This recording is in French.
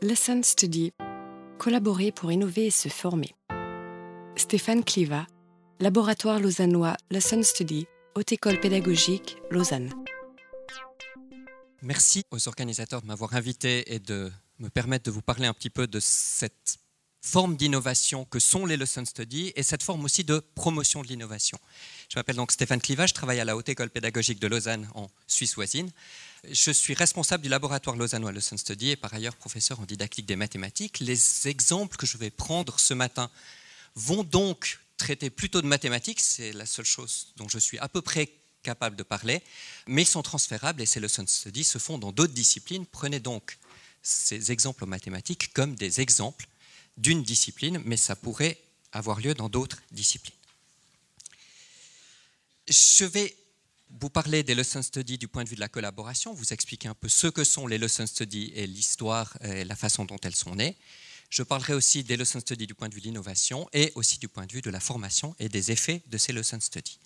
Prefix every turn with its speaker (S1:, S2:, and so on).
S1: Lesson Study. Collaborer pour innover et se former. Stéphane Cliva, laboratoire lausannois Lesson Study, Haute École pédagogique, Lausanne.
S2: Merci aux organisateurs de m'avoir invité et de me permettre de vous parler un petit peu de cette forme d'innovation que sont les Lesson Study et cette forme aussi de promotion de l'innovation. Je m'appelle donc Stéphane Cliva, je travaille à la Haute École pédagogique de Lausanne en Suisse voisine. Je suis responsable du laboratoire lausannois Lesson Study et par ailleurs professeur en didactique des mathématiques. Les exemples que je vais prendre ce matin vont donc traiter plutôt de mathématiques, c'est la seule chose dont je suis à peu près capable de parler, mais ils sont transférables et ces Lesson Study se font dans d'autres disciplines. Prenez donc ces exemples mathématiques comme des exemples d'une discipline, mais ça pourrait avoir lieu dans d'autres disciplines. Je vais vous parler des lesson studies du point de vue de la collaboration, vous expliquer un peu ce que sont les lesson studies et l'histoire et la façon dont elles sont nées. Je parlerai aussi des lesson studies du point de vue de l'innovation et aussi du point de vue de la formation et des effets de ces lesson studies.